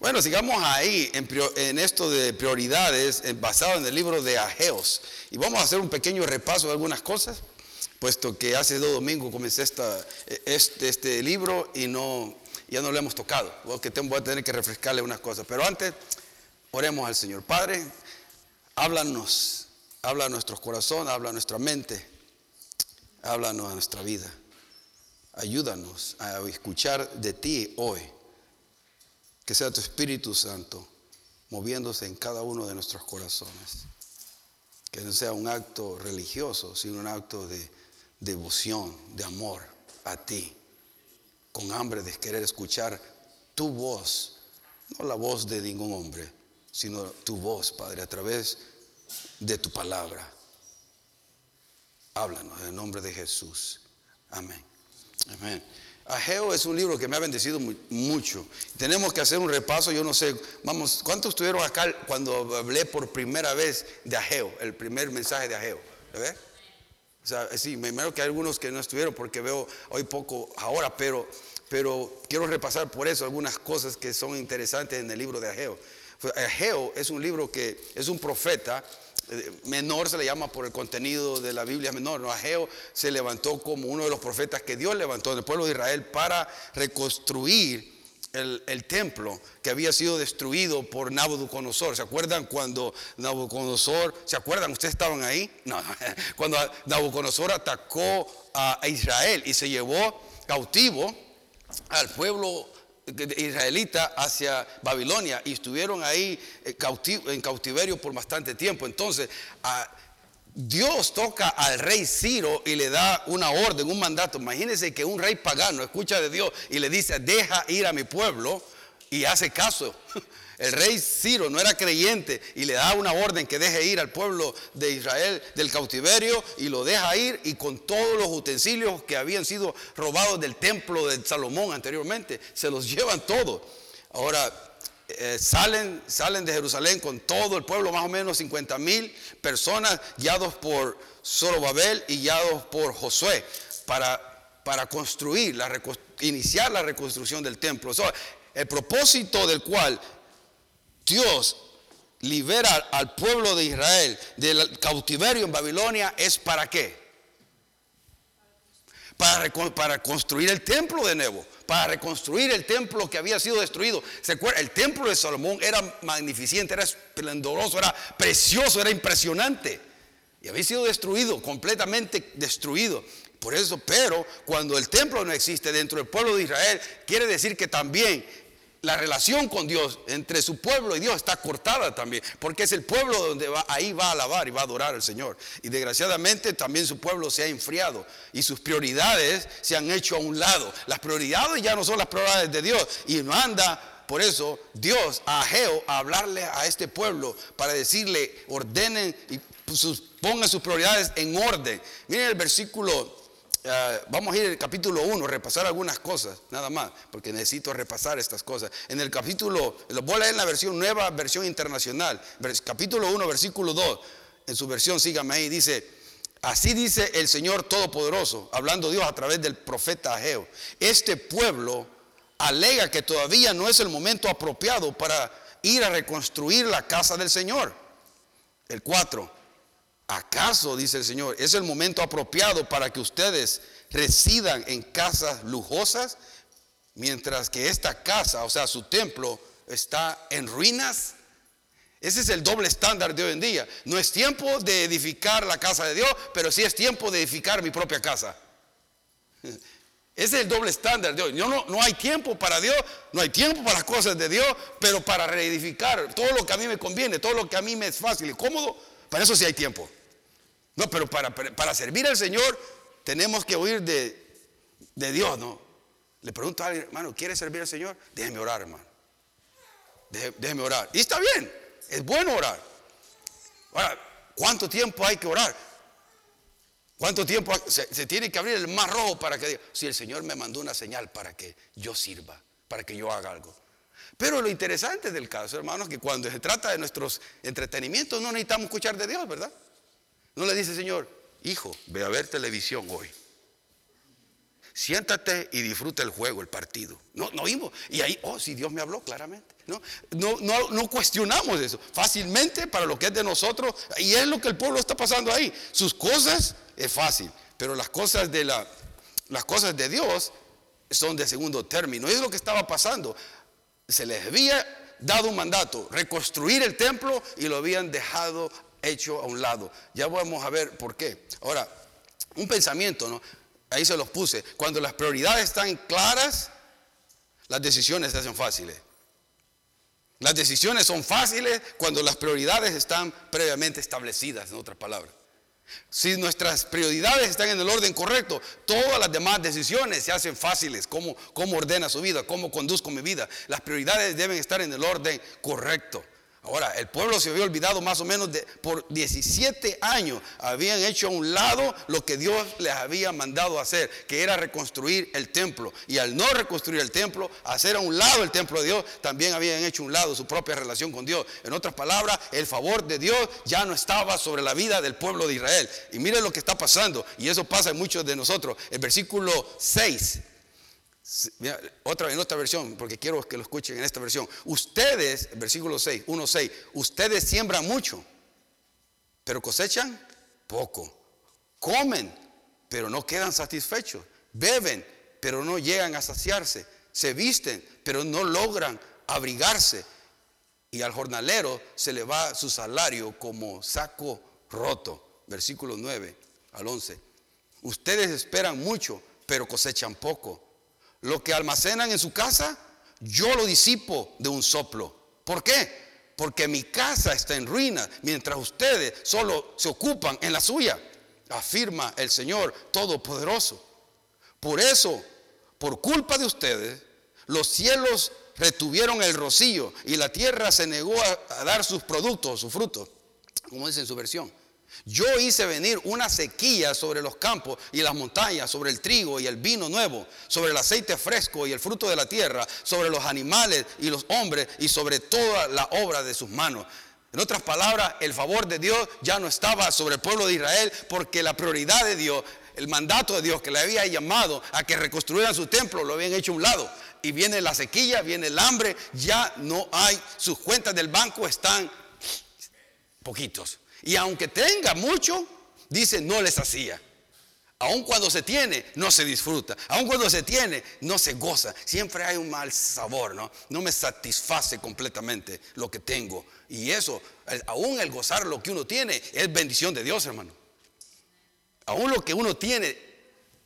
Bueno, sigamos ahí en, esto de prioridades basado en el libro de Ageos. Y vamos a hacer un pequeño repaso de algunas cosas, puesto que hace dos domingos comencé este, este, libro y no, ya no lo hemos tocado. Porque voy a tener que refrescarle unas cosas. Pero antes, oremos al Señor. Padre, háblanos, habla a nuestros corazones, habla a nuestra mente, háblanos a nuestra vida. Ayúdanos a escuchar de ti hoy que sea tu Espíritu Santo moviéndose en cada uno de nuestros corazones. Que no sea un acto religioso, sino un acto de devoción, de amor a ti, con hambre de querer escuchar tu voz, no la voz de ningún hombre, sino tu voz, Padre, a través de tu palabra. Háblanos en el nombre de Jesús. Amén. Amén. Ageo es un libro que me ha bendecido mucho. Tenemos que hacer un repaso, yo no sé, vamos, ¿cuántos estuvieron acá cuando hablé por primera vez de Ageo, el primer mensaje de Ageo? ¿Ves? O sea, sí, me imagino que hay algunos que no estuvieron porque veo hoy poco ahora, pero, pero quiero repasar por eso algunas cosas que son interesantes en el libro de Ageo. Ageo es un libro que es un profeta eh, menor se le llama por el contenido de la Biblia menor. No, Ageo se levantó como uno de los profetas que Dios levantó del pueblo de Israel para reconstruir el, templo que había sido destruido por Nabucodonosor. ¿Se acuerdan cuando Nabucodonosor, ¿se acuerdan? ¿Ustedes estaban ahí? No, cuando Nabucodonosor atacó a Israel y se llevó cautivo al pueblo israelita hacia Babilonia y estuvieron ahí eh, en cautiverio por bastante tiempo. Entonces, Dios toca al rey Ciro y le da una orden, un mandato. Imagínense que un rey pagano escucha de Dios y le dice, deja ir a mi pueblo y hace caso. El rey Ciro no era creyente y le da una orden que deje ir al pueblo de Israel del cautiverio y lo deja ir y con todos los utensilios que habían sido robados del templo de Salomón anteriormente, se los llevan todos. Ahora, eh, salen, salen de Jerusalén con todo el pueblo, más o menos 50 mil personas guiados por Zorobabel y guiados por Josué para, para construir, la, iniciar la reconstrucción del templo. el propósito del cual Dios libera al pueblo de Israel del cautiverio en Babilonia es para qué? Para, para, construir el templo de nuevo, para reconstruir el templo que había sido destruido. ¿Se El templo de Salomón era magnificente, era esplendoroso, era precioso, era impresionante. Y había sido destruido, completamente destruido. Por eso, pero cuando el templo no existe dentro del pueblo de Israel, quiere decir que también la relación con Dios entre su pueblo y Dios está cortada también, porque es el pueblo donde va, ahí va a alabar y va a adorar al Señor. Y desgraciadamente también su pueblo se ha enfriado y sus prioridades se han hecho a un lado. Las prioridades ya no son las prioridades de Dios y manda por eso Dios a Ageo a hablarle a este pueblo para decirle ordenen y pongan sus prioridades en orden. Miren el versículo eh, vamos a ir al capítulo 1, repasar algunas cosas, nada más, porque necesito repasar estas cosas. En el capítulo, lo voy a leer en la versión nueva, versión internacional, capítulo 1, versículo 2, en su versión, sígame ahí, dice, así dice el Señor Todopoderoso, hablando Dios a través del profeta Ageo, este pueblo alega que todavía no es el momento apropiado para ir a reconstruir la casa del Señor. El 4. ¿Acaso, dice el Señor, es el momento apropiado para que ustedes residan en casas lujosas, mientras que esta casa, o sea, su templo, está en ruinas? Ese es el doble estándar de hoy en día. No es tiempo de edificar la casa de Dios, pero sí es tiempo de edificar mi propia casa. Ese es el doble estándar de hoy. No, no, no hay tiempo para Dios, no hay tiempo para las cosas de Dios, pero para reedificar todo lo que a mí me conviene, todo lo que a mí me es fácil y cómodo, para eso sí hay tiempo. No, pero para, para servir al Señor tenemos que oír de, Dios, ¿no? Le pregunto a alguien, hermano, ¿quiere servir al Señor? Déjeme orar, hermano. déjeme orar. Y está bien, es bueno orar. Ahora, ¿cuánto tiempo hay que orar? ¿Cuánto tiempo se, se, tiene que abrir el mar rojo para que diga, si el Señor me mandó una señal para que yo sirva, para que yo haga algo? Pero lo interesante del caso, hermanos, que cuando se trata de nuestros entretenimientos no necesitamos escuchar de Dios, ¿verdad? No le dice, Señor, hijo, ve a ver televisión hoy. Siéntate y disfruta el juego, el partido. No, no vimos. Y ahí, oh, si Dios me habló claramente. ¿no? No, no, no cuestionamos eso. Fácilmente para lo que es de nosotros. Y es lo que el pueblo está pasando ahí. Sus cosas es fácil. Pero las cosas de, la, las cosas de Dios son de segundo término. Es lo que estaba pasando. Se les había dado un mandato, reconstruir el templo y lo habían dejado hecho a un lado. Ya vamos a ver por qué. Ahora, un pensamiento, ¿no? Ahí se los puse. Cuando las prioridades están claras, las decisiones se hacen fáciles. Las decisiones son fáciles cuando las prioridades están previamente establecidas, en otras palabras. Si nuestras prioridades están en el orden correcto, todas las demás decisiones se hacen fáciles. ¿Cómo, cómo ordena su vida? ¿Cómo conduzco mi vida? Las prioridades deben estar en el orden correcto. Ahora, el pueblo se había olvidado más o menos de, por 17 años, habían hecho a un lado lo que Dios les había mandado hacer, que era reconstruir el templo. Y al no reconstruir el templo, hacer a un lado el templo de Dios, también habían hecho a un lado su propia relación con Dios. En otras palabras, el favor de Dios ya no estaba sobre la vida del pueblo de Israel. Y miren lo que está pasando, y eso pasa en muchos de nosotros. El versículo 6 otra, en otra versión, porque quiero que lo escuchen en esta versión. Ustedes, versículo 6, 1, 6, ustedes siembran mucho, pero cosechan poco. Comen, pero no quedan satisfechos. Beben, pero no llegan a saciarse. Se visten, pero no logran abrigarse. Y al jornalero se le va su salario como saco roto. Versículo 9 al 11. Ustedes esperan mucho, pero cosechan poco lo que almacenan en su casa, yo lo disipo de un soplo. ¿Por qué? Porque mi casa está en ruinas, mientras ustedes solo se ocupan en la suya, afirma el Señor Todopoderoso. Por eso, por culpa de ustedes, los cielos retuvieron el rocío y la tierra se negó a, dar sus productos, sus frutos, como dice en su versión. Yo hice venir una sequía sobre los campos y las montañas, sobre el trigo y el vino nuevo, sobre el aceite fresco y el fruto de la tierra, sobre los animales y los hombres y sobre toda la obra de sus manos. En otras palabras, el favor de Dios ya no estaba sobre el pueblo de Israel porque la prioridad de Dios, el mandato de Dios que le había llamado a que reconstruyeran su templo, lo habían hecho a un lado. Y viene la sequía, viene el hambre, ya no hay, sus cuentas del banco están poquitos. Y aunque tenga mucho, dice, no les hacía. Aun cuando se tiene, no se disfruta. Aun cuando se tiene, no se goza. Siempre hay un mal sabor, ¿no? No me satisface completamente lo que tengo. Y eso, aún el gozar lo que uno tiene, es bendición de Dios, hermano. Aún lo que uno tiene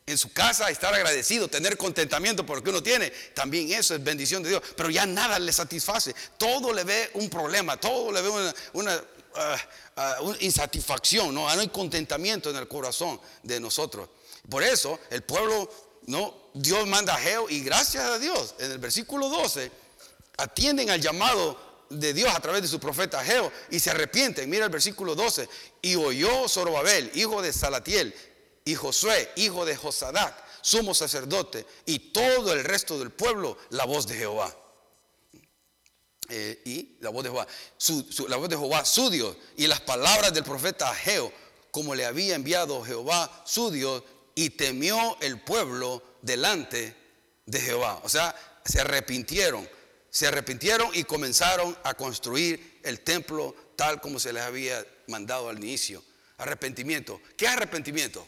en su casa, estar agradecido, tener contentamiento por lo que uno tiene, también eso es bendición de Dios. Pero ya nada le satisface. Todo le ve un problema, todo le ve una, Ah, ah, una insatisfacción, ¿no? hay contentamiento en el corazón de nosotros. Por eso el pueblo, ¿no? Dios manda a Geo y gracias a Dios, en el versículo 12, atienden al llamado de Dios a través de su profeta Geo y se arrepienten. Mira el versículo 12. Y oyó Zorobabel, hijo de Salatiel, y Josué, hijo de Josadac, sumo sacerdote, y todo el resto del pueblo, la voz de Jehová. Eh, y la voz de Jehová, su, la voz de Jehová, su Dios, y las palabras del profeta Ageo, como le había enviado Jehová, su Dios, y temió el pueblo delante de Jehová. O sea, se arrepintieron, se arrepintieron y comenzaron a construir el templo tal como se les había mandado al inicio. Arrepentimiento. ¿Qué es arrepentimiento?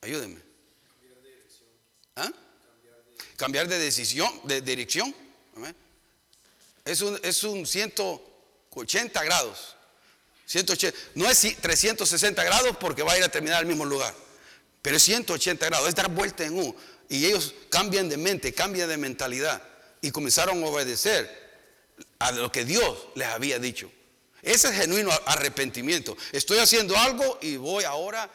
Ayúdenme. ¿Ah? Cambiar de decisión, de dirección. Es un, es un 180 grados. 180, no es 360 grados porque va a ir a terminar al mismo lugar. Pero es 180 grados, es dar vuelta en U. Y ellos cambian de mente, cambian de mentalidad. Y comenzaron a obedecer a lo que Dios les había dicho. Ese es genuino arrepentimiento. Estoy haciendo algo y voy ahora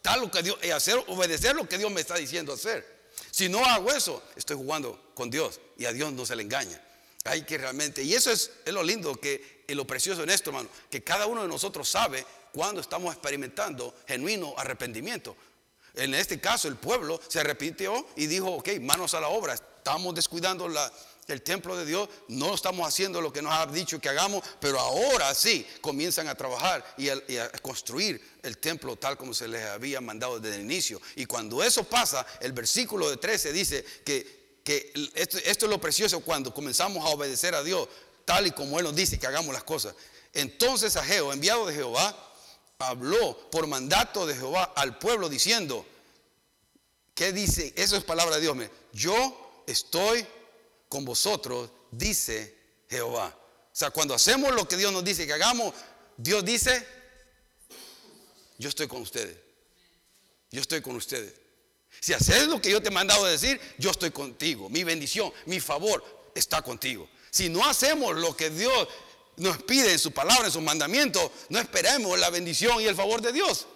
tal lo que Dios, y hacer, obedecer lo que Dios me está diciendo hacer. Si no hago eso, estoy jugando con Dios y a Dios no se le engaña. Hay que realmente, y eso es, lo lindo que, y lo precioso en esto, hermano, que cada uno de nosotros sabe cuando estamos experimentando genuino arrepentimiento. En este caso, el pueblo se arrepintió y dijo, ok, manos a la obra, estamos descuidando el templo de Dios, no estamos haciendo lo que nos ha dicho que hagamos, pero ahora sí comienzan a trabajar y a, construir el templo tal como se les había mandado desde el inicio. Y cuando eso pasa, el versículo de 13 dice que, que esto, es lo precioso cuando comenzamos a obedecer a Dios, tal y como Él nos dice que hagamos las cosas. Entonces Ageo, enviado de Jehová, habló por mandato de Jehová al pueblo diciendo, ¿qué dice? Eso es palabra de Dios. Yo estoy con vosotros, dice Jehová. O sea, cuando hacemos lo que Dios nos dice que hagamos, Dios dice, yo estoy con ustedes. Yo estoy con ustedes. Si haces lo que yo te he mandado decir, yo estoy contigo. Mi bendición, mi favor está contigo. Si no hacemos lo que Dios nos pide en su palabra, en sus mandamientos, no esperemos la bendición y el favor de Dios.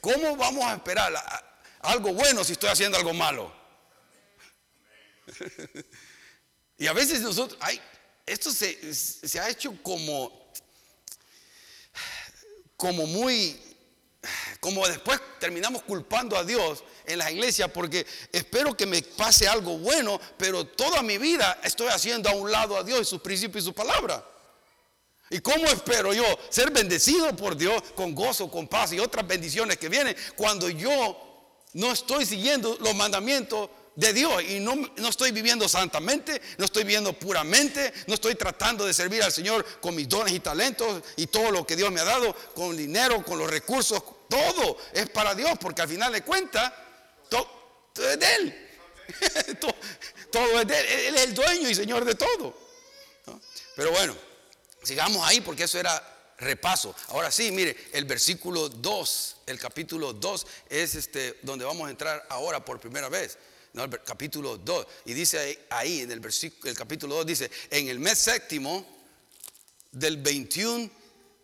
¿Cómo vamos a esperar algo bueno si estoy haciendo algo malo? y a veces nosotros, ay, esto se, se ha hecho como, como muy, como después terminamos culpando a Dios en las iglesias porque espero que me pase algo bueno, pero toda mi vida estoy haciendo a un lado a Dios y sus principios y su palabra. ¿Y cómo espero yo ser bendecido por Dios con gozo, con paz y otras bendiciones que vienen cuando yo no estoy siguiendo los mandamientos de Dios y no, no, estoy viviendo santamente, no estoy viviendo puramente, no estoy tratando de servir al Señor con mis dones y talentos y todo lo que Dios me ha dado, con dinero, con los recursos, todo es para Dios, porque al final de cuentas todo, es de Él. todo, es de Él. Él es el dueño y Señor de todo. Pero bueno, sigamos ahí porque eso era repaso. Ahora sí, mire, el versículo 2, el capítulo 2 es este donde vamos a entrar ahora por primera vez. Capítulo 2. Y dice ahí, en el versículo, el capítulo 2 dice, en el mes séptimo del 21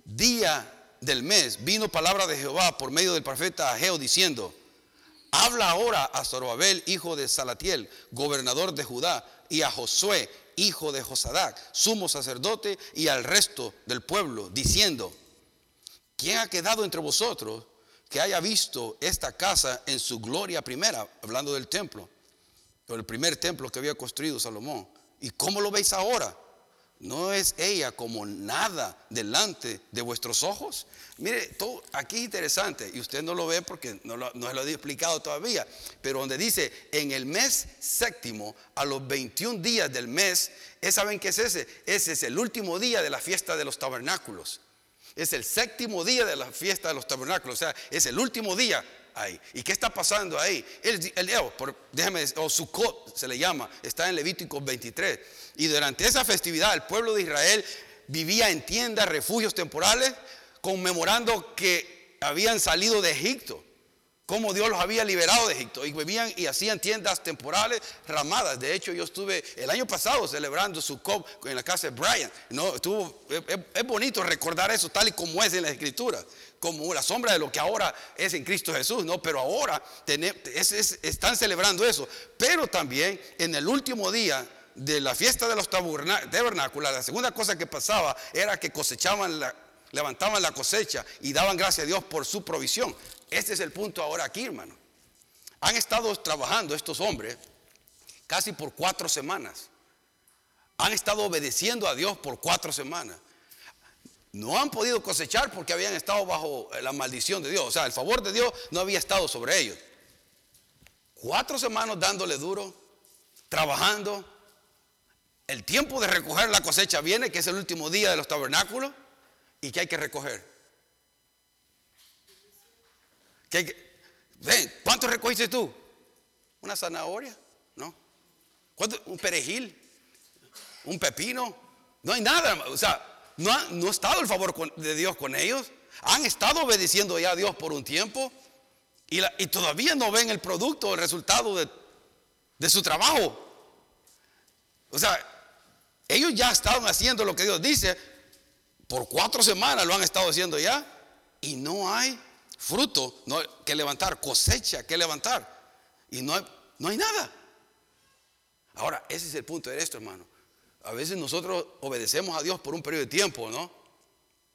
día del mes vino palabra de Jehová por medio del profeta Ageo diciendo, Habla ahora a Zorobabel, hijo de Salatiel, gobernador de Judá, y a Josué, hijo de Josadac, sumo sacerdote, y al resto del pueblo, diciendo, ¿quién ha quedado entre vosotros que haya visto esta casa en su gloria primera? Hablando del templo, el primer templo que había construido Salomón. ¿Y cómo lo veis ahora? ¿No es ella como nada delante de vuestros ojos? Mire, todo, aquí es interesante, y usted no lo ve porque no, lo, se lo he explicado todavía, pero donde dice, en el mes séptimo, a los 21 días del mes, ¿saben qué es ese? Ese es el último día de la fiesta de los tabernáculos. Es el séptimo día de la fiesta de los tabernáculos, o sea, es el último día ahí. ¿Y qué está pasando ahí? El, el, por, déjame, o Sukkot se le llama, está en Levítico 23. Y durante esa festividad el pueblo de Israel vivía en tiendas, refugios temporales, conmemorando que habían salido de Egipto, como Dios los había liberado de Egipto. Y vivían y hacían tiendas temporales ramadas. De hecho, yo estuve el año pasado celebrando su cop en la casa de Brian. No, es, bonito recordar eso tal y como es en la escritura como la sombra de lo que ahora es en Cristo Jesús, ¿no? Pero ahora están celebrando eso. Pero también en el último día de la fiesta de los tabernáculos, la segunda cosa que pasaba era que cosechaban, levantaban la cosecha y daban gracias a Dios por su provisión. Este es el punto ahora aquí, hermano. Han estado trabajando estos hombres casi por cuatro semanas. Han estado obedeciendo a Dios por cuatro semanas. No han podido cosechar porque habían estado bajo la maldición de Dios. O sea, el favor de Dios no había estado sobre ellos. Cuatro semanas dándole duro, trabajando, el tiempo de recoger la cosecha viene, que es el último día de los tabernáculos, y que hay que recoger. ¿Cuánto recogiste tú? ¿Una zanahoria? ¿No? ¿Un perejil? ¿Un pepino? No hay nada. O sea, no ha, no ha estado el favor de Dios con ellos. Han estado obedeciendo ya a Dios por un tiempo y, y todavía no ven el producto, el resultado de, de su trabajo. O sea, ellos ya estaban haciendo lo que Dios dice. Por cuatro semanas lo han estado haciendo ya. Y no hay fruto no, que levantar, cosecha que levantar. Y no hay, no hay nada. Ahora, ese es el punto de esto, hermano. A veces nosotros obedecemos a Dios por un periodo de tiempo, ¿no?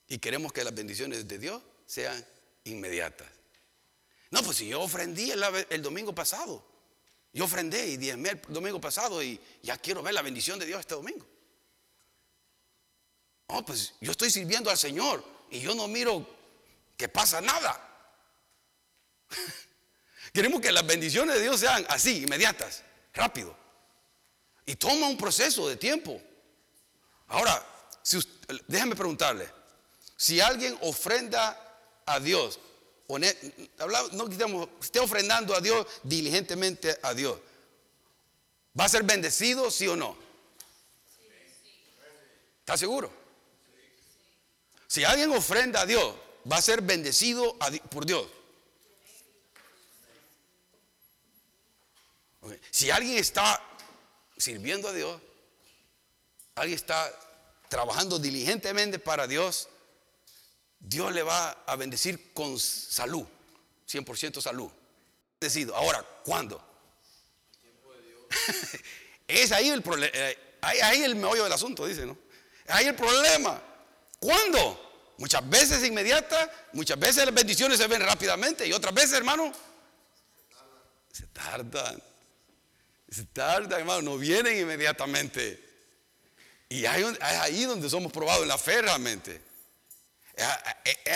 Y queremos que las bendiciones de Dios sean inmediatas. No, pues si yo ofrendí el, el domingo pasado Yo ofrendé y diezmé el domingo pasado y ya quiero ver la bendición de Dios este domingo. Oh, pues yo estoy sirviendo al Señor y yo no miro que pasa nada. Queremos que las bendiciones de Dios sean así, inmediatas, rápido. Y toma un proceso de tiempo. Ahora, si déjame preguntarle, si alguien ofrenda a Dios, no quitamos, esté ofrendando a Dios diligentemente a Dios, ¿va a ser bendecido, sí o no? ¿Está seguro? Si alguien ofrenda a Dios, va a ser bendecido por Dios. Si alguien está sirviendo a Dios, alguien está trabajando diligentemente para Dios, Dios le va a bendecir con salud, 100% salud. Bendecido. Ahora, ¿cuándo? es ahí el problema, eh, ahí, el meollo del asunto, dice, ¿no? Ahí el problema. ¿Cuándo? Muchas veces inmediata, muchas veces las bendiciones se ven rápidamente y otras veces, hermano, se tardan. Se tardan, hermano, no vienen inmediatamente. Y es ahí donde somos probados en la fe realmente.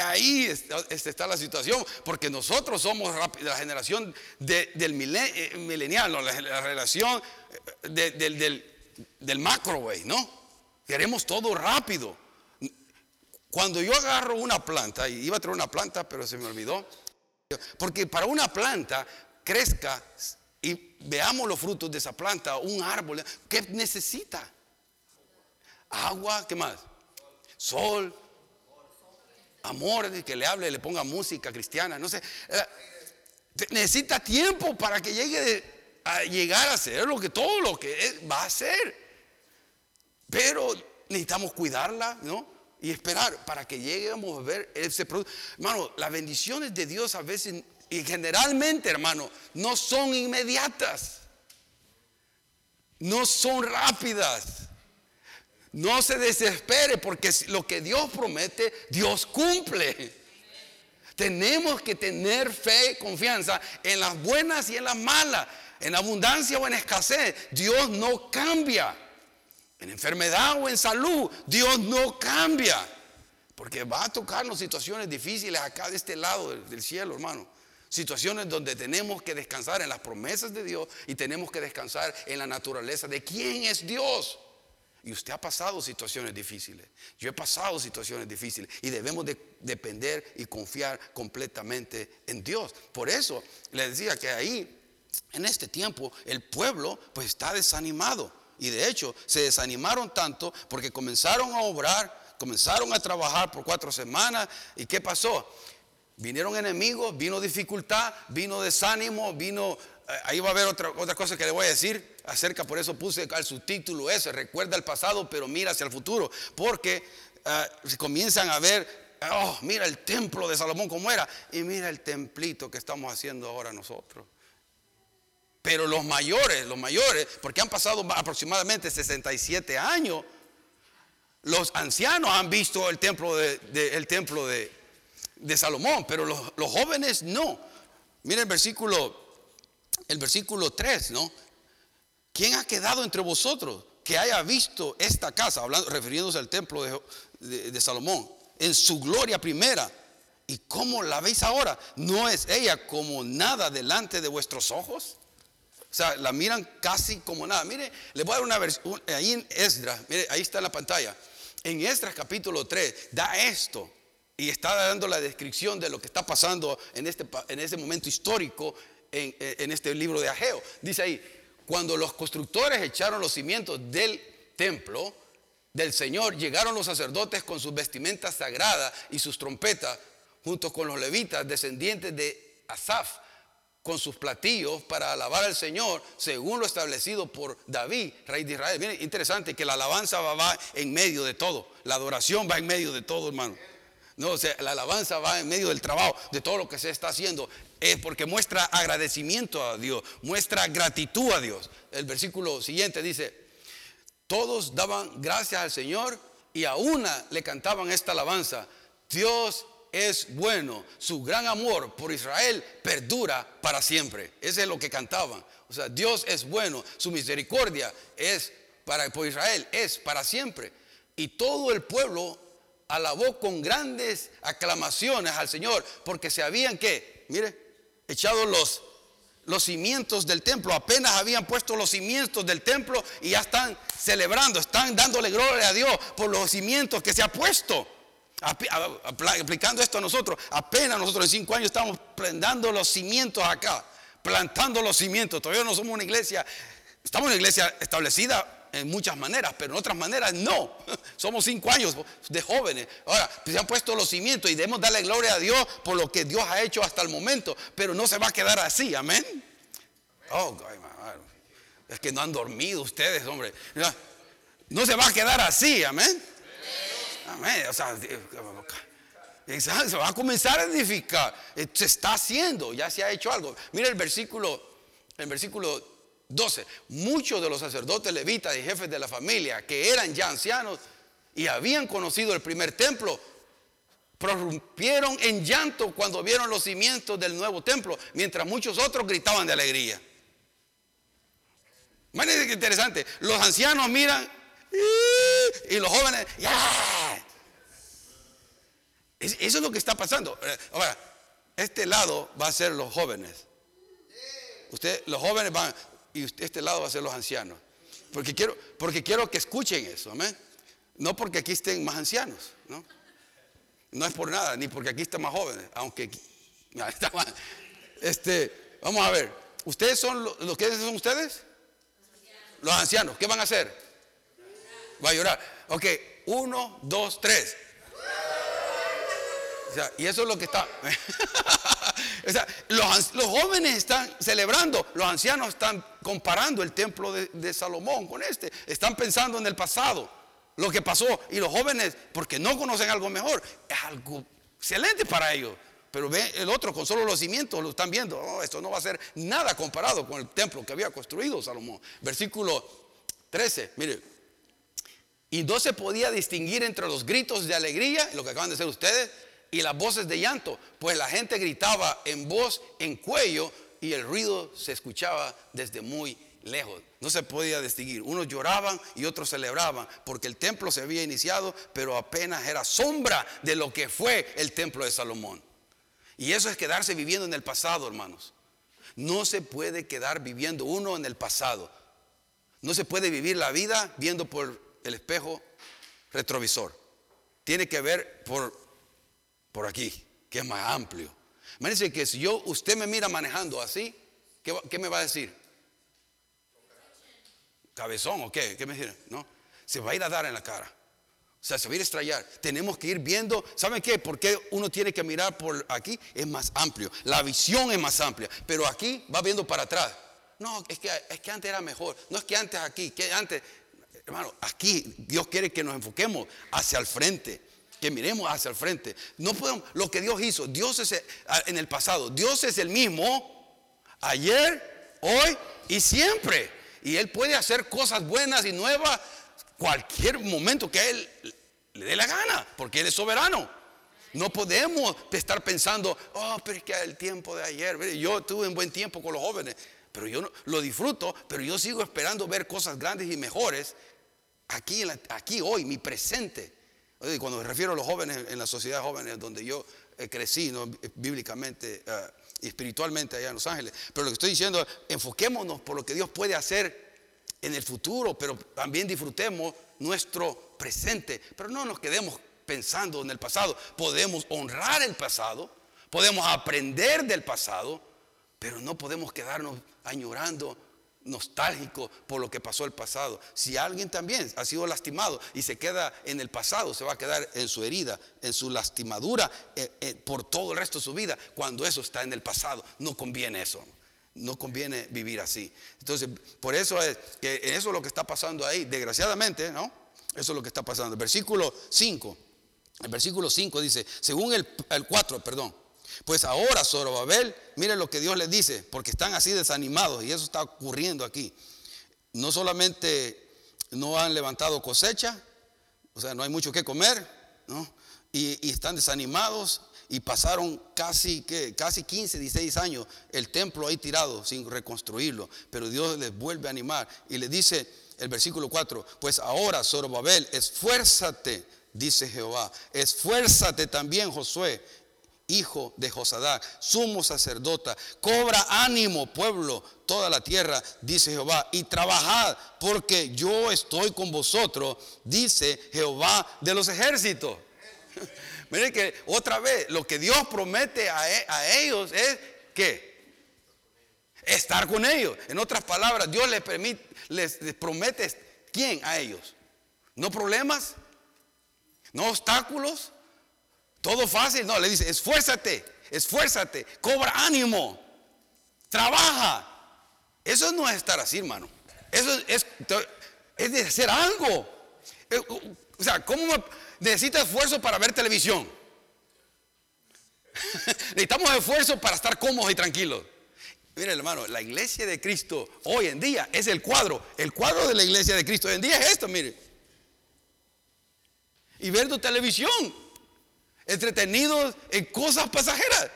Ahí está la situación, porque nosotros somos la generación del eh, milenial, la, relación eh, del, del microwave, ¿no? Queremos todo rápido. Cuando yo agarro una planta, y iba a traer una planta, pero se me olvidó, porque para una planta crezca y veamos los frutos de esa planta, un árbol, ¿qué necesita? Agua, ¿qué más? Sol, amor, que le hable, le ponga música cristiana, no sé. Eh, necesita tiempo para que llegue a llegar a ser lo que todo lo que va a ser. Pero necesitamos cuidarla, ¿no? Y esperar para que lleguemos a ver ese producto. Hermano, las bendiciones de Dios a veces y generalmente, hermano, no son inmediatas. No son rápidas. No se desespere porque lo que Dios promete, Dios cumple. Tenemos que tener fe y confianza en las buenas y en las malas, en abundancia o en escasez. Dios no cambia. En enfermedad o en salud, Dios no cambia. Porque va a tocarnos situaciones difíciles acá de este lado del cielo, hermano. Situaciones donde tenemos que descansar en las promesas de Dios y tenemos que descansar en la naturaleza de quién es Dios. Y usted ha pasado situaciones difíciles. Yo he pasado situaciones difíciles y debemos de depender y confiar completamente en Dios. Por eso le decía que ahí, en este tiempo, el pueblo pues está desanimado. Y de hecho se desanimaron tanto porque comenzaron a obrar, comenzaron a trabajar por cuatro semanas. ¿Y qué pasó? Vinieron enemigos, vino dificultad, vino desánimo, vino... Eh, ahí va a haber otra, otra cosa que le voy a decir acerca, por eso puse al subtítulo ese, recuerda el pasado, pero mira hacia el futuro, porque se comienzan a ver, oh, mira el templo de Salomón como era, y mira el templito que estamos haciendo ahora nosotros. Pero los mayores, los mayores, porque han pasado aproximadamente 67 años, los ancianos han visto el templo de, el templo de, de Salomón, pero los, jóvenes no. Miren el versículo, el versículo 3, ¿no? ¿Quién ha quedado entre vosotros que haya visto esta casa, hablando, refiriéndose al templo de, de Salomón, en su gloria primera? ¿Y cómo la veis ahora? ¿No es ella como nada delante de vuestros ojos? O sea, la miran casi como nada. Mire, le voy a dar una versión, ahí en Esdras, mire, ahí está en la pantalla. En Esdras capítulo 3 da esto y está dando la descripción de lo que está pasando en este, en momento histórico en, en este libro de Ageo. Dice ahí, cuando los constructores echaron los cimientos del templo del Señor, llegaron los sacerdotes con sus vestimentas sagradas y sus trompetas, junto con los levitas, descendientes de Asaf, con sus platillos para alabar al Señor, según lo establecido por David, rey de Israel. Miren, interesante que la alabanza va en medio de todo, la adoración va en medio de todo, hermano. No, o sea, la alabanza va en medio del trabajo, de todo lo que se está haciendo. Es porque muestra agradecimiento a Dios, muestra gratitud a Dios. El versículo siguiente dice, todos daban gracias al Señor y a una le cantaban esta alabanza. Dios es bueno, su gran amor por Israel perdura para siempre. Ese es lo que cantaban. O sea, Dios es bueno, su misericordia es para por Israel, es para siempre. Y todo el pueblo alabó con grandes aclamaciones al Señor, porque se habían que, mire, echado los los cimientos del templo, apenas habían puesto los cimientos del templo y ya están celebrando, están dándole gloria a Dios por los cimientos que se ha puesto. Aplicando esto a nosotros, apenas nosotros en cinco años estamos plantando los cimientos acá, plantando los cimientos. Todavía no somos una iglesia, estamos una iglesia establecida en muchas maneras, pero en otras maneras no. Somos cinco años de jóvenes. Ahora, se han puesto los cimientos y debemos darle gloria a Dios por lo que Dios ha hecho hasta el momento, pero no se va a quedar así, amén. Oh, es que no han dormido ustedes, hombre. No se va a quedar así, amén. Amén. O sea, se va a comenzar a edificar. Se está haciendo, ya se ha hecho algo. Mira el versículo, el versículo 12. Muchos de los sacerdotes levitas y jefes de la familia que eran ya ancianos y habían conocido el primer templo, prorrumpieron en llanto cuando vieron los cimientos del nuevo templo, mientras muchos otros gritaban de alegría. Imagínense que interesante. Los ancianos miran y los jóvenes. Eso es lo que está pasando. Ahora, este lado va a ser los jóvenes. Usted, los jóvenes van, y este lado va a ser los ancianos. Porque quiero, porque quiero que escuchen eso, amén. No porque aquí estén más ancianos, ¿no? No es por nada, ni porque aquí están más jóvenes, aunque este, vamos a ver, ¿ustedes son los que son ustedes? Los ancianos, ¿qué van a hacer? Va a llorar. Ok, uno, dos, tres. y eso es lo que está. los, jóvenes están celebrando, los ancianos están comparando el templo de, Salomón con este. Están pensando en el pasado, lo que pasó. Y los jóvenes, porque no conocen algo mejor, es algo excelente para ellos. Pero ve el otro con solo los cimientos, lo están viendo. Oh, esto no va a ser nada comparado con el templo que había construido Salomón. Versículo 13, mire. Y no se podía distinguir entre los gritos de alegría, lo que acaban de hacer ustedes, y las voces de llanto, pues la gente gritaba en voz, en cuello, y el ruido se escuchaba desde muy lejos. No se podía distinguir. Unos lloraban y otros celebraban, porque el templo se había iniciado, pero apenas era sombra de lo que fue el templo de Salomón. Y eso es quedarse viviendo en el pasado, hermanos. No se puede quedar viviendo uno en el pasado. No se puede vivir la vida viendo por el espejo retrovisor. Tiene que ver por por aquí, que es más amplio. Imagínense que si yo, usted me mira manejando así, ¿qué, me va a decir? ¿Cabezón o qué? ¿Qué me dice? No, se va a ir a dar en la cara. O sea, se va a ir a estrellar. Tenemos que ir viendo, ¿saben qué? Porque uno tiene que mirar por aquí, es más amplio. La visión es más amplia, pero aquí va viendo para atrás. No, es que, es que antes era mejor. No es que antes aquí, que antes, hermano, aquí Dios quiere que nos enfoquemos hacia el frente que miremos hacia el frente. No podemos, lo que Dios hizo, Dios es en el pasado, Dios es el mismo ayer, hoy y siempre. Y Él puede hacer cosas buenas y nuevas cualquier momento que Él le dé la gana, porque Él es soberano. No podemos estar pensando, oh, pero es que el tiempo de ayer, yo tuve un buen tiempo con los jóvenes, pero yo no, lo disfruto, pero yo sigo esperando ver cosas grandes y mejores aquí, aquí hoy, mi presente. Cuando me refiero a los jóvenes en la sociedad jóvenes donde yo eh, crecí bíblicamente y eh, espiritualmente allá en Los Ángeles, pero lo que estoy diciendo, enfoquémonos por lo que Dios puede hacer en el futuro, pero también disfrutemos nuestro presente, pero no nos quedemos pensando en el pasado. Podemos honrar el pasado, podemos aprender del pasado, pero no podemos quedarnos añorando nostálgico por lo que pasó el pasado. Si alguien también ha sido lastimado y se queda en el pasado, se va a quedar en su herida, en su lastimadura eh, eh, por todo el resto de su vida, cuando eso está en el pasado. No conviene eso. No conviene vivir así. Entonces, por eso es que eso es lo que está pasando ahí, desgraciadamente, ¿no? Eso es lo que está pasando. Versículo 5, el versículo 5 dice, según el, el 4, perdón, pues ahora Zorobabel, mire lo que Dios les dice, porque están así desanimados y eso está ocurriendo aquí. No solamente no han levantado cosecha, o sea, no hay mucho que comer, ¿no? Y, están desanimados y pasaron casi, ¿qué? casi 15, 16 años el templo ahí tirado sin reconstruirlo. Pero Dios les vuelve a animar y le dice el versículo 4, pues ahora Zorobabel, esfuérzate, dice Jehová, esfuérzate también Josué, hijo de Josadá, sumo sacerdota, cobra ánimo pueblo, toda la tierra, dice Jehová, y trabajad porque yo estoy con vosotros, dice Jehová de los ejércitos. Miren que otra vez lo que Dios promete a, e, ellos es que estar con ellos. En otras palabras, Dios les, permite, les, promete quién a ellos. No problemas, no obstáculos, todo fácil. No, le dice, esfuérzate, esfuérzate, cobra ánimo, trabaja. Eso no es estar así, hermano. Eso es, es de hacer algo. Eh, o sea, ¿cómo necesita esfuerzo para ver televisión? Necesitamos esfuerzo para estar cómodos y tranquilos. Mire, hermano, la iglesia de Cristo hoy en día es el cuadro. El cuadro de la iglesia de Cristo hoy en día es esto, mire. Y ver tu televisión, entretenidos en cosas pasajeras.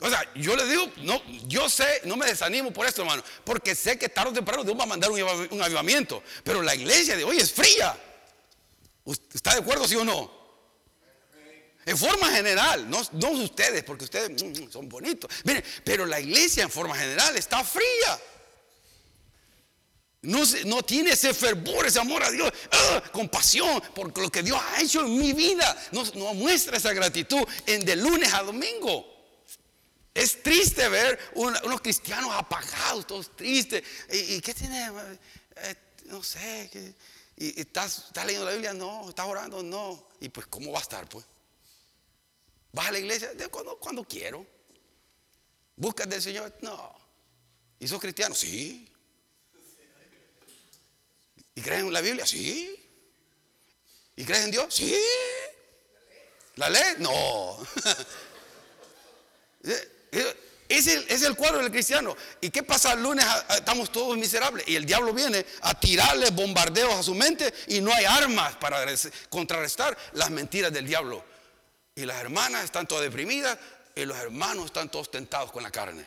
O sea, yo le digo, no, yo sé, no me desanimo por esto, hermano, porque sé que tarde o temprano Dios va a mandar un, avivamiento. Pero la iglesia de hoy es fría. ¿Está de acuerdo, sí o no? En forma general, no, no ustedes, porque ustedes mm, mm, son bonitos. Miren, pero la iglesia en forma general está fría. No, tiene ese fervor, ese amor a Dios, ¡ah! compasión por lo que Dios ha hecho en mi vida. No, muestra esa gratitud en de lunes a domingo. Es triste ver unos cristianos apagados, todos tristes. ¿Y, qué tiene? Eh, no sé. ¿Y, estás, estás, leyendo la Biblia? No. ¿Estás orando? No. ¿Y pues cómo va a estar? Pues. ¿Vas a la iglesia? Cuando, cuando quiero. ¿Buscas del Señor? No. ¿Y sos cristiano? Sí. ¿Y crees en la Biblia? Sí. ¿Y crees en Dios? Sí. ¿La ley? No. Es el, es el, cuadro del cristiano. ¿Y qué pasa el lunes? Estamos todos miserables. Y el diablo viene a tirarle bombardeos a su mente y no hay armas para contrarrestar las mentiras del diablo. Y las hermanas están todas deprimidas y los hermanos están todos tentados con la carne.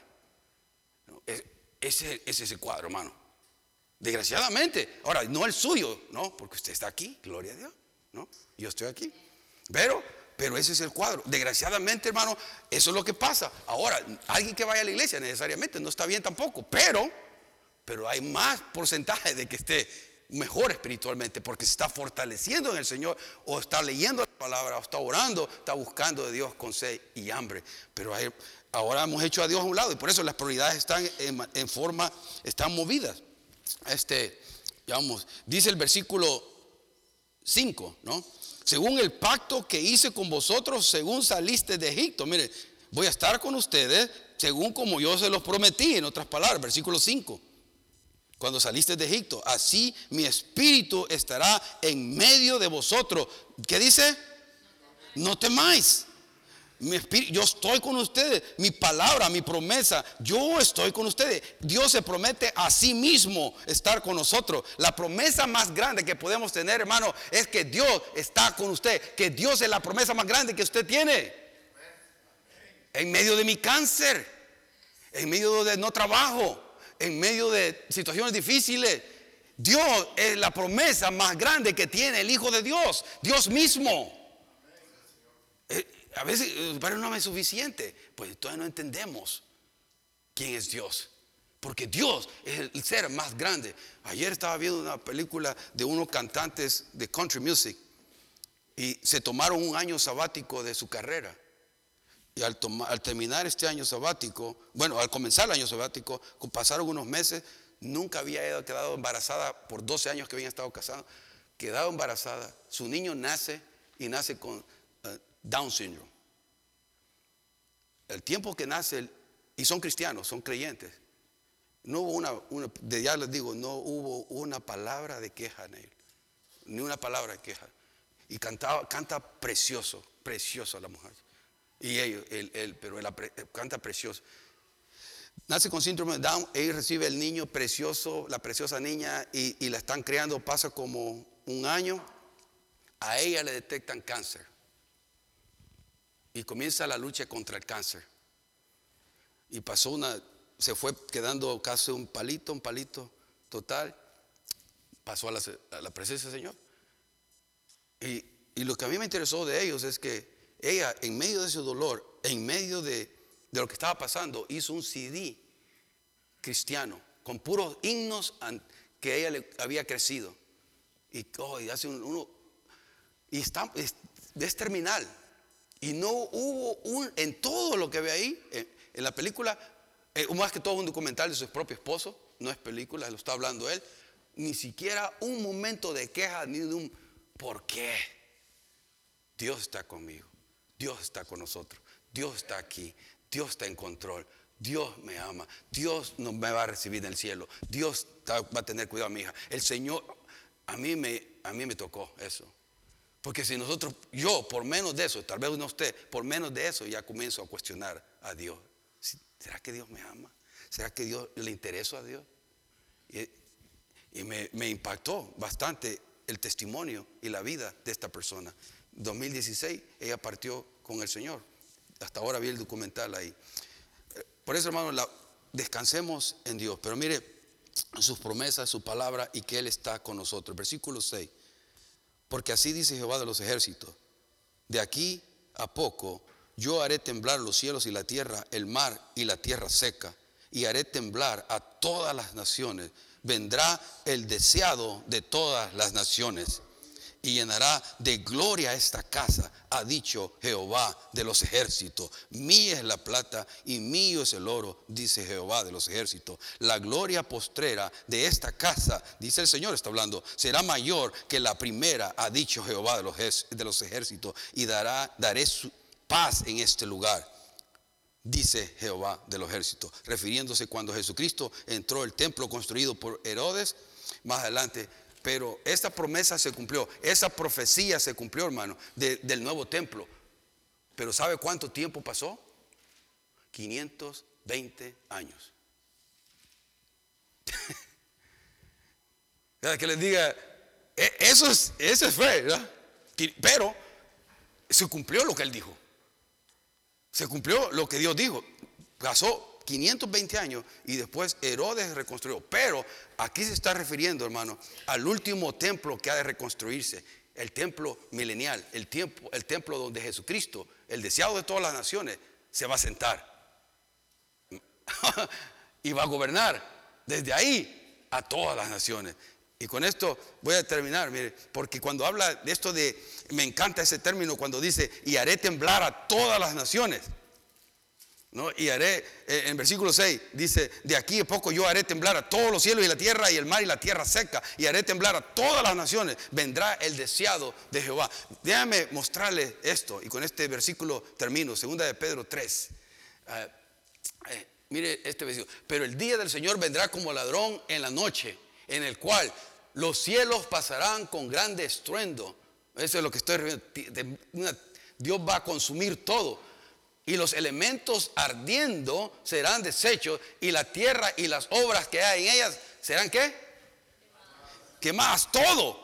Ese, es ese cuadro, hermano. Desgraciadamente. Ahora, no el suyo, ¿no? Porque usted está aquí, gloria a Dios, ¿no? Yo estoy aquí. Pero, pero ese es el cuadro. Desgraciadamente, hermano, eso es lo que pasa. Ahora, alguien que vaya a la iglesia necesariamente no está bien tampoco, pero, pero hay más porcentaje de que esté mejor espiritualmente porque se está fortaleciendo en el Señor o está leyendo la palabra o está orando, está buscando de Dios con sed y hambre. Pero ahora hemos hecho a Dios a un lado y por eso las prioridades están en, forma, están movidas. Este, digamos, dice el versículo 5, ¿no? Según el pacto que hice con vosotros, según saliste de Egipto. Mire, voy a estar con ustedes según como yo se los prometí, en otras palabras, versículo 5 cuando saliste de Egipto. Así mi espíritu estará en medio de vosotros. ¿Qué dice? No temáis. Yo estoy con ustedes. Mi palabra, mi promesa, yo estoy con ustedes. Dios se promete a sí mismo estar con nosotros. La promesa más grande que podemos tener, hermano, es que Dios está con usted. Que Dios es la promesa más grande que usted tiene. En medio de mi cáncer, en medio de no trabajo, en medio de situaciones difíciles. Dios es la promesa más grande que tiene el Hijo de Dios, Dios mismo. A veces, eh, pero no es suficiente, pues todavía no entendemos quién es Dios. Porque Dios es el ser más grande. Ayer estaba viendo una película de unos cantantes de country music y se tomaron un año sabático de su carrera. Y al, terminar este año sabático, bueno, al comenzar el año sabático, pasaron unos meses, nunca había quedado embarazada por 12 años que habían estado casados, quedado embarazada, su niño nace y nace con Down syndrome. El tiempo que nace, y son cristianos, son creyentes, no hubo una, de ya les digo, no hubo una palabra de queja en él, ni una palabra de queja. Y cantaba, canta precioso, precioso la mujer. Y ellos, él, pero él canta precioso. Nace con síndrome de Down, él recibe el niño precioso, la preciosa niña, y, la están creando, pasa como un año. A ella le detectan cáncer. Y comienza la lucha contra el cáncer. Y pasó una, se fue quedando casi un palito, un palito total. Pasó a la, presencia del Señor. Y, y, lo que a mí me interesó de ellos es que ella, en medio de ese dolor, en medio de, de lo que estaba pasando, hizo un CD cristiano con puros himnos que ella le había crecido. Y, oh, hace uno, y está, es, terminal. Y no hubo un, en todo lo que ve ahí, en, la película, eh, más que todo un documental de su propio esposo, no es película, lo está hablando él, ni siquiera un momento de queja ni de un ¿por qué? Dios está conmigo, Dios está con nosotros, Dios está aquí, Dios está en control. Dios me ama, Dios no me va a recibir en el cielo, Dios va a tener cuidado a mi hija. El Señor, a mí me, a mí me tocó eso. Porque si nosotros, yo por menos de eso, tal vez no usted, por menos de eso ya comienzo a cuestionar a Dios. ¿Será que Dios me ama? ¿Será que Dios le intereso a Dios? Y, me, impactó bastante el testimonio y la vida de esta persona. 2016 ella partió con el Señor. Hasta ahora vi el documental ahí. Por eso, hermano, descansemos en Dios. Pero mire sus promesas, su palabra y que Él está con nosotros. Versículo 6. Porque así dice Jehová de los ejércitos. De aquí a poco yo haré temblar los cielos y la tierra, el mar y la tierra seca. Y haré temblar a todas las naciones. Vendrá el deseado de todas las naciones y llenará de gloria esta casa, ha dicho Jehová de los ejércitos. Mía es la plata y mío es el oro, dice Jehová de los ejércitos. La gloria postrera de esta casa, dice el Señor, está hablando, será mayor que la primera, ha dicho Jehová de los, ejércitos, y dará, daré su paz en este lugar. Dice Jehová de los ejércitos, refiriéndose cuando Jesucristo entró al templo construido por Herodes, más adelante pero esta promesa se cumplió, esa profecía se cumplió, hermano, del nuevo templo. Pero ¿sabe cuánto tiempo pasó? 520 años. que les diga, e, eso es, eso es fe, ¿verdad? Pero se cumplió lo que él dijo. Se cumplió lo que Dios dijo. Pasó 520 años y después Herodes reconstruyó. Pero aquí se está refiriendo, hermano, al último templo que ha de reconstruirse, el templo milenial, el, tiempo, el templo donde Jesucristo, el deseado de todas las naciones, se va a sentar. y va a gobernar desde ahí a todas las naciones. Y con esto voy a terminar, mire, porque cuando habla de esto de, me encanta ese término cuando dice, y haré temblar a todas las naciones. Y haré, eh, en versículo 6 dice, de aquí a poco yo haré temblar a todos los cielos y la tierra y el mar y la tierra seca, y haré temblar a todas las naciones, vendrá el deseado de Jehová. Déjame mostrarle esto, y con este versículo termino, segunda de Pedro 3. Eh, eh, mire este versículo, pero el día del Señor vendrá como ladrón en la noche, en el cual los cielos pasarán con grande estruendo. Eso es lo que estoy. Dios va a consumir todo y los elementos ardiendo serán desechos y la tierra y las obras que hay en ellas serán qué? Quemadas, todo.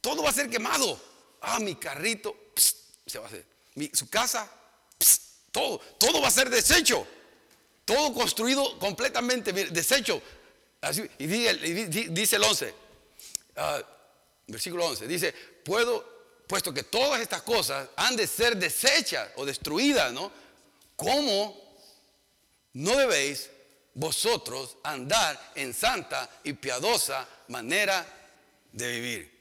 Todo va a ser quemado. Ah, mi carrito, se va a hacer. su casa, todo, todo va a ser desecho. Todo construido completamente desecho. y dice, el 11, ah, versículo 11, dice, puedo puesto que todas estas cosas han de ser desechas o destruidas, ¿no? ¿Cómo no debéis vosotros andar en santa y piadosa manera de vivir?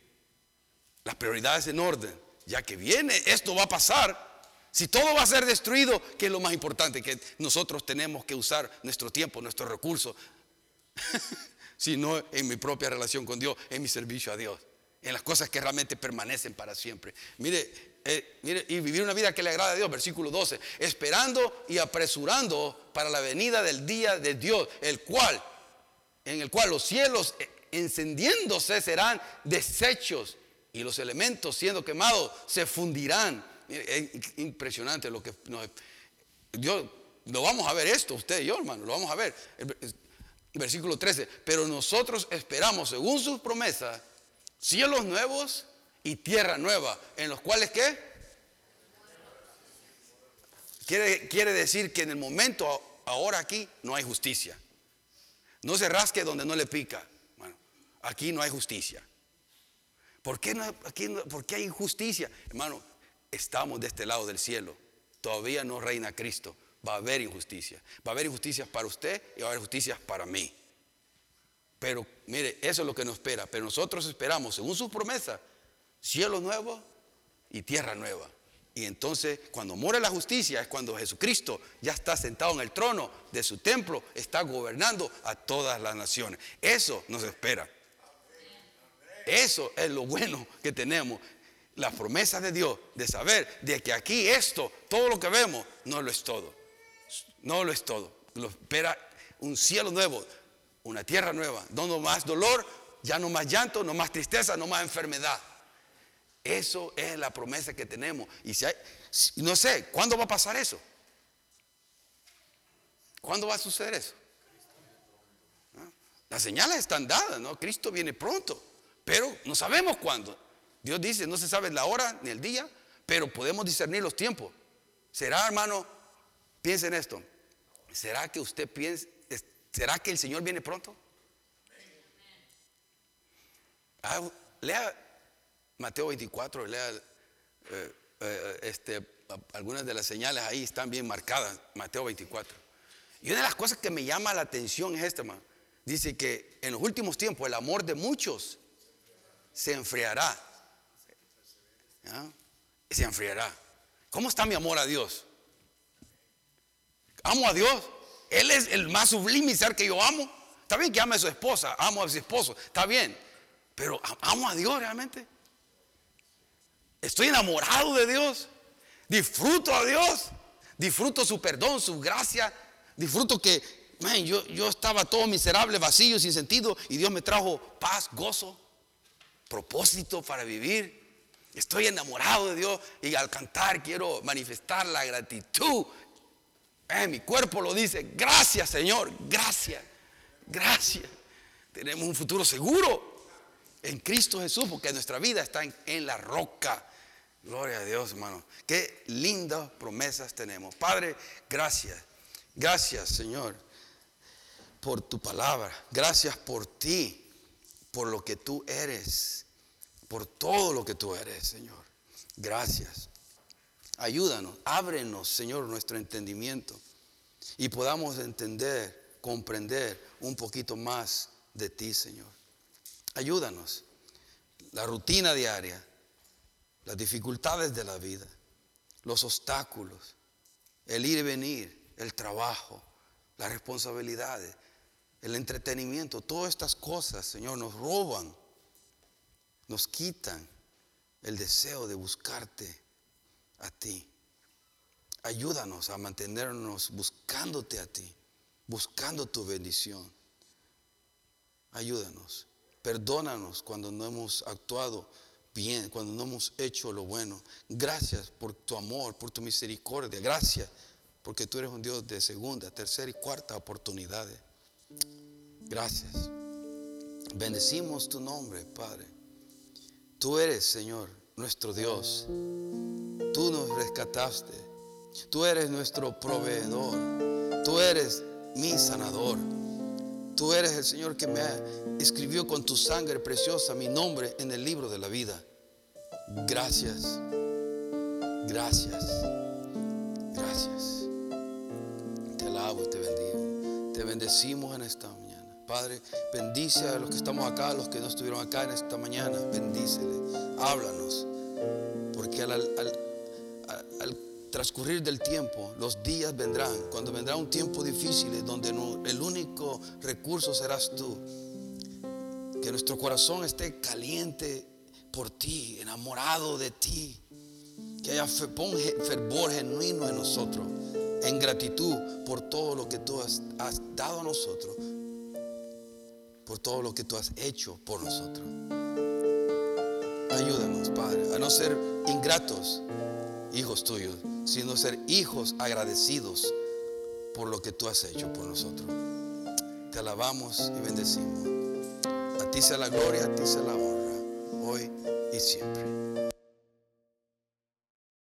Las prioridades en orden, ya que viene, esto va a pasar. Si todo va a ser destruido, ¿qué es lo más importante? Que nosotros tenemos que usar nuestro tiempo, nuestros recursos, sino en mi propia relación con Dios, en mi servicio a Dios en las cosas que realmente permanecen para siempre. Mire, eh, mire, y vivir una vida que le agrada a Dios, versículo 12, esperando y apresurando para la venida del día de Dios, el cual, en el cual los cielos eh, encendiéndose serán deshechos y los elementos siendo quemados se fundirán. es impresionante lo que Dios, lo vamos a ver esto, usted y yo, hermano, lo vamos a ver. versículo 13, pero nosotros esperamos, según sus promesas, cielos nuevos y tierra nueva, en los cuales qué? quiere, quiere decir que en el momento, ahora aquí, no hay justicia. No se rasque donde no le pica. Bueno, aquí no hay justicia. ¿Por qué, no, aquí ¿Por qué hay injusticia? Hermano, estamos de este lado del cielo. Todavía no reina Cristo. Va a haber injusticia. Va a haber injusticias para usted y va a haber justicias para mí. Pero mire, eso es lo que nos espera. Pero nosotros esperamos, según su promesa, cielo nuevo y tierra nueva. Y entonces, cuando muere la justicia, es cuando Jesucristo ya está sentado en el trono de su templo, está gobernando a todas las naciones. Eso nos espera. Eso es lo bueno que tenemos. Las promesas de Dios, de saber de que aquí esto, todo lo que vemos, no lo es todo. No lo es todo. Lo espera un cielo nuevo, una tierra nueva, no más dolor, ya no más llanto, no más tristeza, no más enfermedad. Eso es la promesa que tenemos. Y si hay, no sé, ¿cuándo va a pasar eso? ¿Cuándo va a suceder eso? ¿Ah? Las señales están dadas, ¿no? Cristo viene pronto, pero no sabemos cuándo. Dios dice, no se sabe la hora ni el día, pero podemos discernir los tiempos. ¿Será, hermano? Piensen en esto. ¿Será que usted piensa, será que el Señor viene pronto? Ah, lea Mateo 24, lea eh, eh, este, algunas de las señales ahí están bien marcadas, Mateo 24. Y una de las cosas que me llama la atención es esta, dice que en los últimos tiempos el amor de muchos se enfriará. Se enfriará. ¿Cómo está mi amor a Dios? Amo a Dios. Él es el más sublime ser que yo amo. Está bien que ame a su esposa, amo a su esposo, está bien. Pero amo a Dios realmente. Estoy enamorado de Dios. Disfruto a Dios. Disfruto su perdón, su gracia. Disfruto que, yo, yo estaba todo miserable, vacío, sin sentido. Y Dios me trajo paz, gozo, propósito para vivir. Estoy enamorado de Dios y al cantar quiero manifestar la gratitud. Eh, mi cuerpo lo dice. Gracias, Señor. Gracias. Gracias. Tenemos un futuro seguro en Cristo Jesús, porque nuestra vida está en, la roca. Gloria a Dios, hermano. Qué lindas promesas tenemos. Padre, gracias. Gracias, Señor, por tu palabra. Gracias por ti, por lo que tú eres, por todo lo que tú eres, Señor. Gracias. Ayúdanos, ábrenos, Señor, nuestro entendimiento y podamos entender, comprender un poquito más de ti, Señor. Ayúdanos. La rutina diaria, las dificultades de la vida, los obstáculos, el ir y venir, el trabajo, las responsabilidades, el entretenimiento, todas estas cosas, Señor, nos roban, nos quitan el deseo de buscarte a ti. Ayúdanos a mantenernos buscándote a ti, buscando tu bendición. Ayúdanos. Perdónanos cuando no hemos actuado bien, cuando no hemos hecho lo bueno. Gracias por tu amor, por tu misericordia. Gracias porque tú eres un Dios de segunda, tercera y cuarta oportunidades. Gracias. Bendecimos tu nombre, Padre. Tú eres, Señor, nuestro Dios. Tú nos rescataste. Tú eres nuestro proveedor. Tú eres mi sanador. Tú eres el Señor que me escribió con tu sangre preciosa mi nombre en el libro de la vida. Gracias. Gracias. Gracias. Te alabo te bendigo. Te bendecimos en esta mañana. Padre, bendice a los que estamos acá, a los que no estuvieron acá en esta mañana. Bendícele. Háblanos. Porque al transcurrir del tiempo, los días vendrán, cuando vendrá un tiempo difícil donde el único recurso serás tú. Que nuestro corazón esté caliente por ti, enamorado de ti. Que haya fervor genuino en nosotros, en gratitud por todo lo que tú has, has dado a nosotros, por todo lo que tú has hecho por nosotros. Ayúdanos, Padre, a no ser ingratos, hijos tuyos, sino ser hijos agradecidos por lo que tú has hecho por nosotros. Te alabamos y bendecimos. A ti sea la gloria, a ti sea la honra, hoy y siempre.